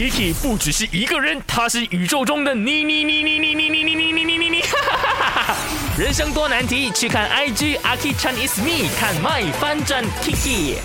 Kiki 不只是一个人，他是宇宙中的你你你你你你你你你你你你，人生多难题，去看 IG Aki Chan is me，看 My 翻转 Kiki。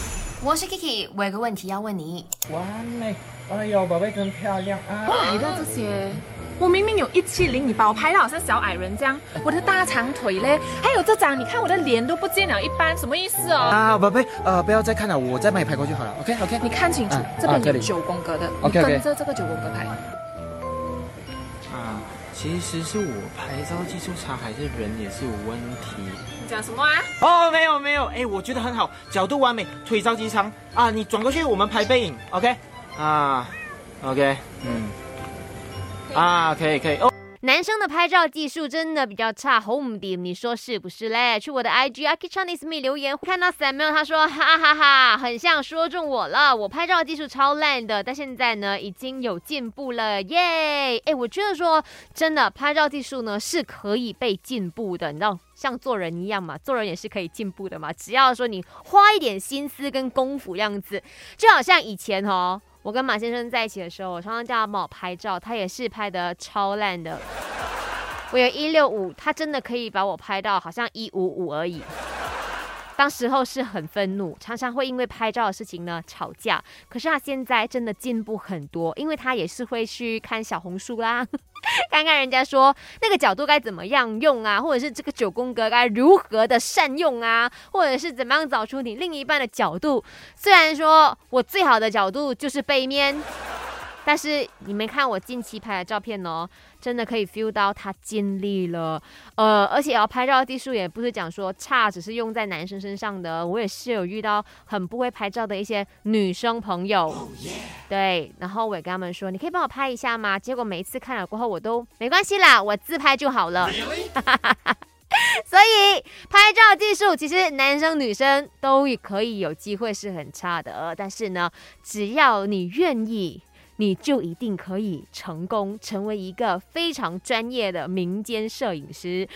我是 Kiki，我有个问题要问你。完美，哎呦，宝贝真漂亮啊！你的这些，我明明有一七零，你把我拍的好像小矮人这样，我的大长腿嘞，还有这张，你看我的脸都不见了一般，什么意思哦？啊，宝贝，呃，不要再看了，我再帮你拍过去好了。OK OK，你看清楚，啊这边有九宫格的，你跟着这个九宫格拍。啊，其实是我拍照技术差，还是人也是有问题？你讲什么啊？哦，没有没有，哎，我觉得很好，角度完美，腿超级长啊！你转过去，我们拍背影，OK？啊，OK，嗯，啊，可以可以哦。男生的拍照技术真的比较差，home 点，你说是不是嘞？去我的 IG Aki Chinese Me 留言，看到 Samuel 他说哈哈哈，很像说中我了，我拍照技术超烂的，但现在呢已经有进步了，耶！哎，我觉得说真的，拍照技术呢是可以被进步的，你知道，像做人一样嘛，做人也是可以进步的嘛，只要说你花一点心思跟功夫，这样子，就好像以前哦。我跟马先生在一起的时候，我常常叫他帮我拍照，他也是拍的超烂的。我有一六五，他真的可以把我拍到好像一五五而已。当时候是很愤怒，常常会因为拍照的事情呢吵架。可是他现在真的进步很多，因为他也是会去看小红书啦，看看人家说那个角度该怎么样用啊，或者是这个九宫格该如何的善用啊，或者是怎么样找出你另一半的角度。虽然说我最好的角度就是背面。但是你们看我近期拍的照片哦，真的可以 feel 到他尽力了，呃，而且要拍照技术也不是讲说差，只是用在男生身上的。我也是有遇到很不会拍照的一些女生朋友，对，然后我也跟他们说，你可以帮我拍一下吗？结果每一次看了过后，我都没关系啦，我自拍就好了。所以拍照技术其实男生女生都可以有机会是很差的，但是呢，只要你愿意。你就一定可以成功，成为一个非常专业的民间摄影师。